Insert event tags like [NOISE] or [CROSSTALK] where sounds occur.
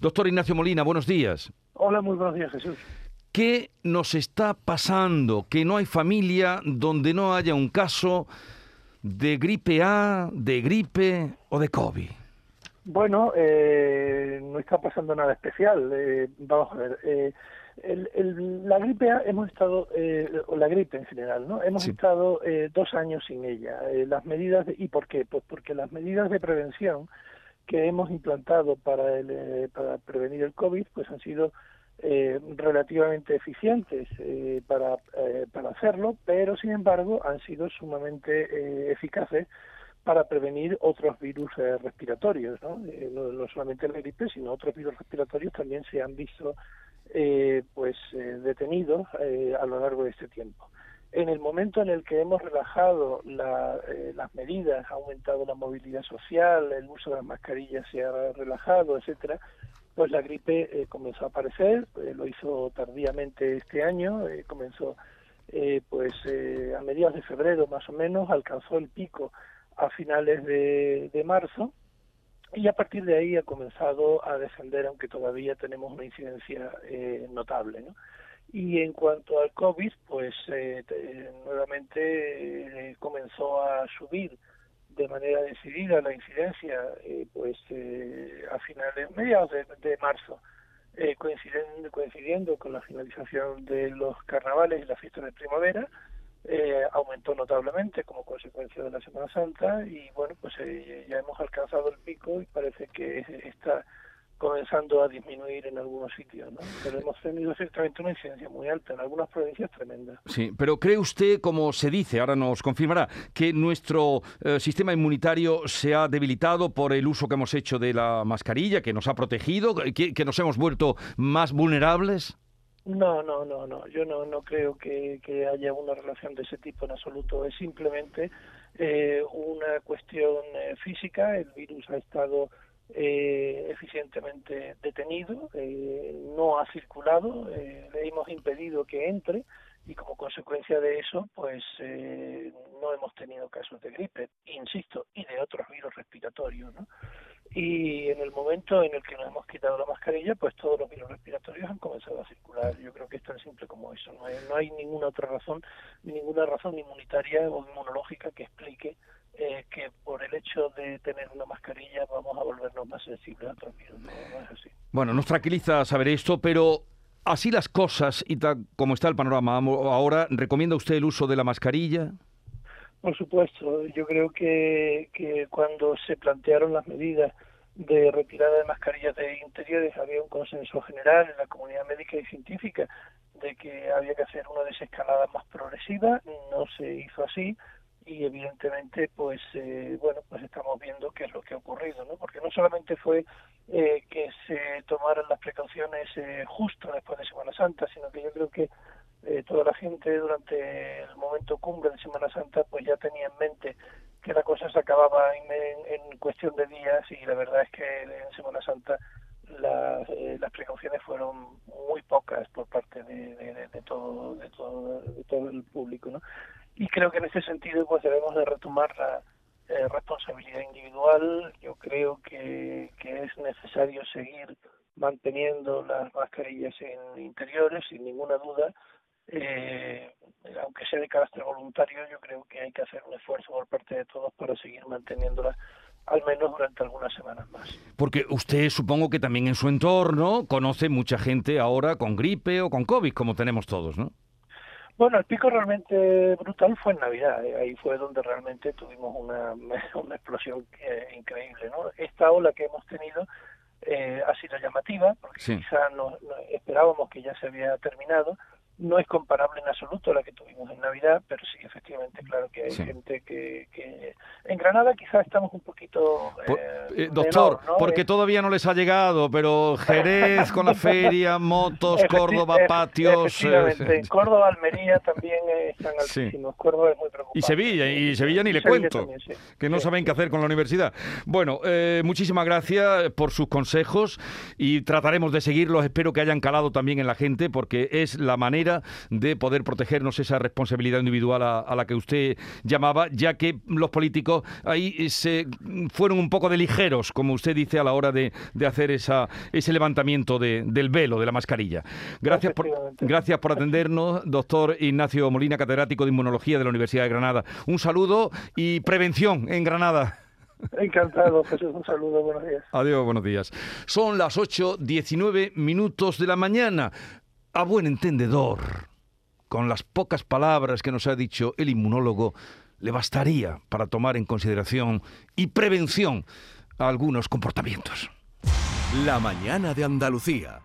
Doctor Ignacio Molina, buenos días. Hola, muy buenos días, Jesús. ¿Qué nos está pasando? Que no hay familia donde no haya un caso de gripe A, de gripe o de COVID. Bueno, eh, no está pasando nada especial. Eh, vamos a ver. Eh, la gripe A hemos estado, o la gripe en general, ¿no? Hemos estado dos años sin ella. las medidas, de, ¿y por qué? Pues porque las medidas de prevención que hemos implantado para, el, para prevenir el COVID, pues han sido eh, relativamente eficientes eh, para, eh, para hacerlo, pero sin embargo han sido sumamente eficaces para prevenir otros virus respiratorios, ¿no? ¿no? solamente la gripe, sino otros virus respiratorios también se han visto pues detenidos a lo largo de este tiempo. En el momento en el que hemos relajado las medidas, ha aumentado la movilidad social, el uso de las mascarillas se ha relajado, etcétera, pues la gripe eh, comenzó a aparecer, eh, lo hizo tardíamente este año, eh, comenzó pues a mediados de febrero más o menos, alcanzó el pico a finales de, de, marzo y a partir de ahí ha comenzado a descender, aunque todavía tenemos una incidencia notable. ¿no? Y en cuanto al COVID, pues nuevamente comenzó a subir de manera decidida la incidencia eh, pues eh, a finales mediados de, marzo eh, coincidiendo, coincidiendo con la finalización de los carnavales y la fiesta de primavera eh, aumentó notablemente como consecuencia de la Semana Santa y bueno pues ya hemos alcanzado el pico y parece que está comenzando a disminuir en algunos sitios, ¿no? Pero hemos tenido ciertamente una incidencia muy alta, en algunas provincias tremenda. Sí, pero ¿cree usted, como se dice, ahora nos confirmará, que nuestro eh, sistema inmunitario se ha debilitado por el uso que hemos hecho de la mascarilla, que nos ha protegido, que, que nos hemos vuelto más vulnerables? No, no, no, no. Yo no, no creo que, que haya una relación de ese tipo en absoluto. Es simplemente eh, una cuestión eh, física. El virus ha estado eh, eficientemente detenido, eh, no ha circulado, eh, le hemos impedido que entre y como consecuencia de eso, pues eh, no hemos tenido casos de gripe, insisto, y de otros virus respiratorios, ¿no? Y en el momento en el que nos hemos quitado la mascarilla, pues todos los virus respiratorios han comenzado a circular. Yo creo que es tan simple como eso. No hay, no hay ninguna otra razón, ninguna razón inmunitaria o inmunológica que explique eh, que por el hecho de tener una mascarilla vamos a volvernos más sensibles a otros virus. No, es así. Bueno, nos tranquiliza saber esto, pero así las cosas y tal como está el panorama ahora, ¿recomienda usted el uso de la mascarilla? Por supuesto, yo creo que, que cuando se plantearon las medidas de retirada de mascarillas de interiores había un consenso general en la comunidad médica y científica de que había que hacer una desescalada más progresiva, no se hizo así, y evidentemente pues eh, bueno pues estamos viendo qué es lo que ha ocurrido no porque no solamente fue eh, que se tomaran las precauciones eh, justo después de Semana Santa sino que yo creo que eh, toda la gente durante el momento cumbre de Semana Santa pues ya tenía en mente que la cosa se acababa en, en, cuestión de días y la verdad es que en Semana Santa las, las precauciones fueron muy pocas por parte de, de, de, todo todo de todo el público no y creo que en ese sentido pues debemos de retomar la eh, responsabilidad individual yo creo que, es necesario seguir manteniendo las mascarillas en interiores sin ninguna duda eh, aunque sea de carácter voluntario yo creo que hay que hacer un esfuerzo por parte de todos para seguir manteniéndolas al menos durante algunas semanas más. Porque usted supongo que también en su entorno conoce mucha gente ahora con gripe o con COVID, como tenemos todos, ¿no? Bueno, el pico realmente brutal fue en Navidad, ¿eh? ahí fue donde realmente tuvimos una, [LAUGHS] una explosión eh, increíble. ¿no? Esta ola que hemos tenido eh, ha sido llamativa, porque quizá no, esperábamos que ya se había terminado, no es comparable en absoluto a la que tuvimos en Navidad, pero sí, efectivamente, claro que hay gente que, que, En Granada quizás estamos un poquito... Eh, eh, doctor, porque eh, todavía no les ha llegado, pero Jerez con la [LAUGHS] feria, motos, Córdoba, patios... Efectivamente, en Córdoba, Almería también están altísimos, Córdoba es muy preocupante. Y Sevilla, y Sevilla ni le cuento, que no saben qué hacer con la universidad. Bueno, muchísimas gracias por sus consejos y trataremos de seguirlos, espero que hayan calado también en la gente, porque es la manera de poder protegernos esa responsabilidad individual a, la que usted llamaba, ya que los políticos ahí se fueron un poco de como usted dice, a la hora de, hacer esa, ese levantamiento del velo, de la mascarilla. Gracias por, gracias por atendernos, doctor Ignacio Molina, catedrático de Inmunología de la Universidad de Granada. Un saludo y prevención en Granada. Encantado, Jesús. Un saludo, buenos días. Adiós, buenos días. Son las 8.19 minutos de la mañana. A buen entendedor, con las pocas palabras que nos ha dicho el inmunólogo, le bastaría para tomar en consideración y prevención algunos comportamientos. La mañana de Andalucía.